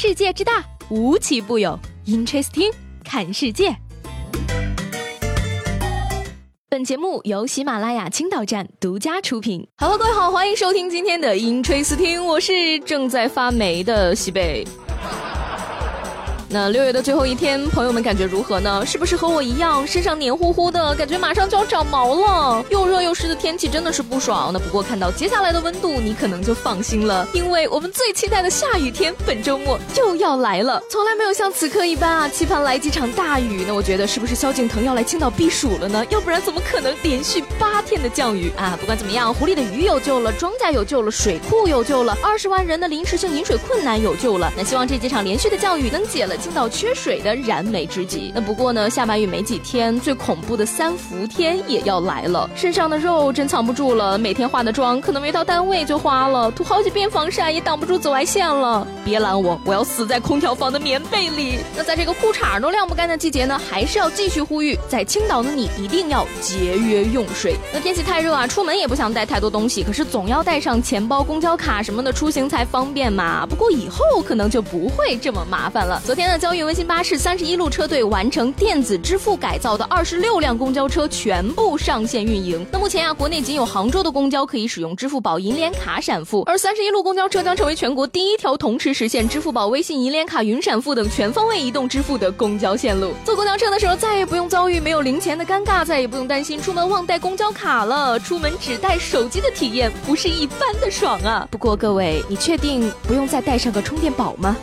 世界之大，无奇不有。Interesting，看世界。本节目由喜马拉雅青岛站独家出品。Hello，各位好，欢迎收听今天的 Interesting，我是正在发霉的西贝。那六月的最后一天，朋友们感觉如何呢？是不是和我一样，身上黏糊糊的，感觉马上就要长毛了？又热又湿的天气真的是不爽。那不过看到接下来的温度，你可能就放心了，因为我们最期待的下雨天本周末就要来了。从来没有像此刻一般啊，期盼来几场大雨。那我觉得是不是萧敬腾要来青岛避暑了呢？要不然怎么可能连续八天的降雨啊？不管怎么样，湖里的鱼有救了，庄稼有救了，水库有救了，二十万人的临时性饮水困难有救了。那希望这几场连续的降雨能解了。青岛缺水的燃眉之急。那不过呢，下完雨没几天，最恐怖的三伏天也要来了。身上的肉真藏不住了，每天化的妆可能没到单位就花了，涂好几遍防晒也挡不住紫外线了。别拦我，我要死在空调房的棉被里。那在这个裤衩都晾不干的季节呢，还是要继续呼吁，在青岛的你一定要节约用水。那天气太热啊，出门也不想带太多东西，可是总要带上钱包、公交卡什么的出行才方便嘛。不过以后可能就不会这么麻烦了。昨天呢，交运。温馨巴士三十一路车队完成电子支付改造的二十六辆公交车全部上线运营。那目前啊，国内仅有杭州的公交可以使用支付宝银联卡闪付，而三十一路公交车将成为全国第一条同时实现支付宝、微信、银联卡云闪付等全方位移动支付的公交线路。坐公交车的时候，再也不用遭遇没有零钱的尴尬，再也不用担心出门忘带公交卡了。出门只带手机的体验，不是一般的爽啊！不过各位，你确定不用再带上个充电宝吗？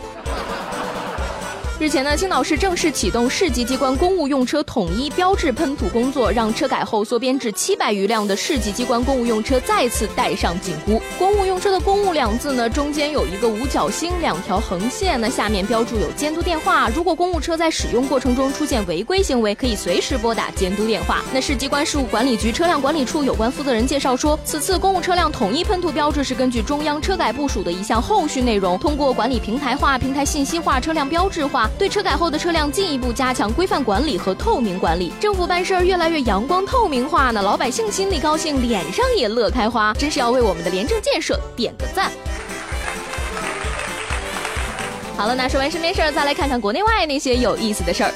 日前呢，青岛市正式启动市级机关公务用车统一标志喷涂工作，让车改后缩编至七百余辆的市级机关公务用车再次带上紧箍。公务用车的“公务”两字呢，中间有一个五角星，两条横线，那下面标注有监督电话。如果公务车在使用过程中出现违规行为，可以随时拨打监督电话。那市机关事务管理局车辆管理处有关负责人介绍说，此次公务车辆统一喷涂标志是根据中央车改部署的一项后续内容，通过管理平台化、平台信息化、车辆标志化。对车改后的车辆进一步加强规范管理和透明管理，政府办事儿越来越阳光透明化呢，老百姓心里高兴，脸上也乐开花，真是要为我们的廉政建设点个赞。好了，那说完身边事儿，再来看看国内外那些有意思的事儿。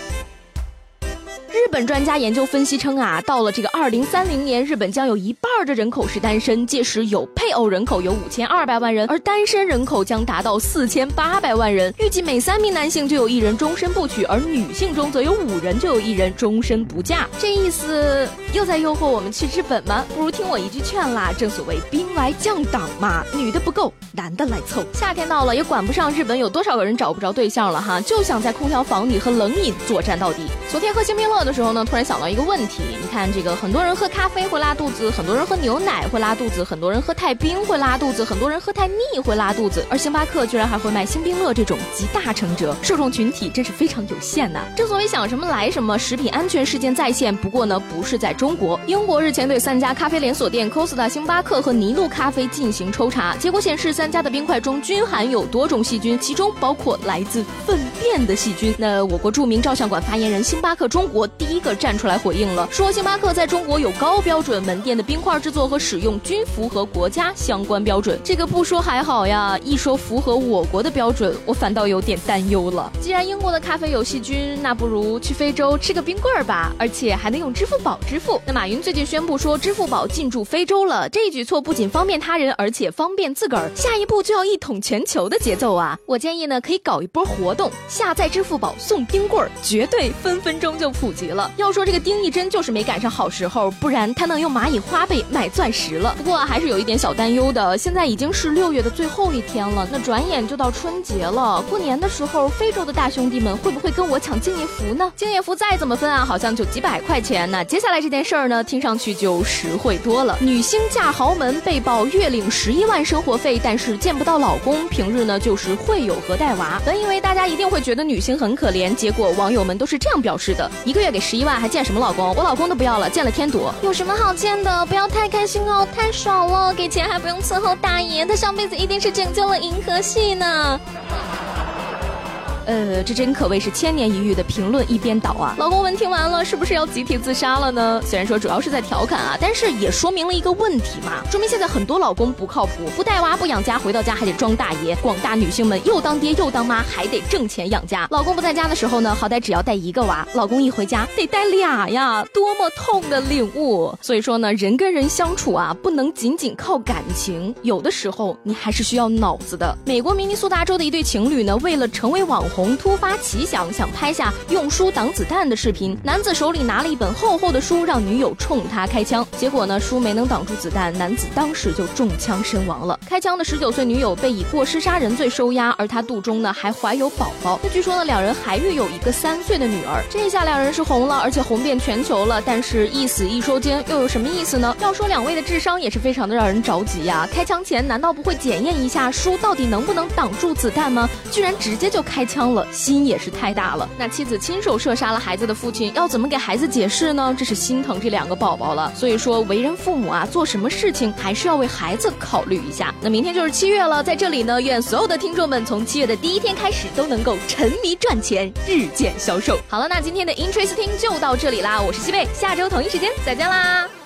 日本专家研究分析称啊，到了这个二零三零年，日本将有一半的人口是单身，届时有配偶人口有五千二百万人，而单身人口将达到四千八百万人。预计每三名男性就有一人终身不娶，而女性中则有五人就有一人终身不嫁。这意思又在诱惑我们去日本吗？不如听我一句劝啦，正所谓兵来将挡嘛，女的不够，男的来凑。夏天到了，也管不上日本有多少个人找不着对象了哈，就想在空调房里和冷饮作战到底。昨天喝星冰乐。的时时候呢，突然想到一个问题，你看这个，很多人喝咖啡会拉肚子，很多人喝牛奶会拉肚子，很多人喝太冰会拉肚子，很多人喝太腻会拉肚子，而星巴克居然还会卖星冰乐这种集大成者，受众群体真是非常有限呐。正所谓想什么来什么，食品安全事件再现，不过呢，不是在中国。英国日前对三家咖啡连锁店 Costa、星巴克和尼禄咖啡进行抽查，结果显示三家的冰块中均含有多种细菌，其中包括来自粪便的细菌。那我国著名照相馆发言人星巴克中国。第一个站出来回应了，说星巴克在中国有高标准，门店的冰块制作和使用均符合国家相关标准。这个不说还好呀，一说符合我国的标准，我反倒有点担忧了。既然英国的咖啡有细菌，那不如去非洲吃个冰棍儿吧，而且还能用支付宝支付。那马云最近宣布说，支付宝进驻非洲了，这一举措不仅方便他人，而且方便自个儿。下一步就要一统全球的节奏啊！我建议呢，可以搞一波活动，下载支付宝送冰棍儿，绝对分分钟就普及。了，要说这个丁义珍就是没赶上好时候，不然他能用蚂蚁花呗买钻石了。不过还是有一点小担忧的，现在已经是六月的最后一天了，那转眼就到春节了。过年的时候，非洲的大兄弟们会不会跟我抢敬业福呢？敬业福再怎么分啊，好像就几百块钱。那接下来这件事儿呢，听上去就实惠多了。女星嫁豪门被曝月领十一万生活费，但是见不到老公，平日呢就是会友和带娃。本以为大家一定会觉得女星很可怜，结果网友们都是这样表示的：一个月给。十一万还见什么老公？我老公都不要了，见了添堵。有什么好见的？不要太开心哦，太爽了！给钱还不用伺候大爷，他上辈子一定是拯救了银河系呢。呃，这真可谓是千年一遇的评论一边倒啊！老公们听完了，是不是要集体自杀了呢？虽然说主要是在调侃啊，但是也说明了一个问题嘛，说明现在很多老公不靠谱，不带娃不养家，回到家还得装大爷。广大女性们又当爹又当妈，还得挣钱养家。老公不在家的时候呢，好歹只要带一个娃，老公一回家得带俩呀，多么痛的领悟！所以说呢，人跟人相处啊，不能仅仅靠感情，有的时候你还是需要脑子的。美国明尼苏达州的一对情侣呢，为了成为网红，突发奇想，想拍下用书挡子弹的视频。男子手里拿了一本厚厚的书，让女友冲他开枪。结果呢，书没能挡住子弹，男子当时就中枪身亡了。开枪的十九岁女友被以过失杀人罪收押，而他肚中呢还怀有宝宝。那据说呢，两人还育有一个三岁的女儿。这下两人是红了，而且红遍全球了。但是，一死一收监又有什么意思呢？要说两位的智商也是非常的让人着急呀。开枪前难道不会检验一下书到底能不能挡住子弹吗？居然直接就开枪了，心也是太大了。那妻子亲手射杀了孩子的父亲，要怎么给孩子解释呢？这是心疼这两个宝宝了。所以说，为人父母啊，做什么事情还是要为孩子考虑一下。那明天就是七月了，在这里呢，愿所有的听众们从七月的第一天开始都能够沉迷赚钱，日渐消瘦。好了，那今天的 Interesting 就到这里啦，我是西贝，下周同一时间再见啦。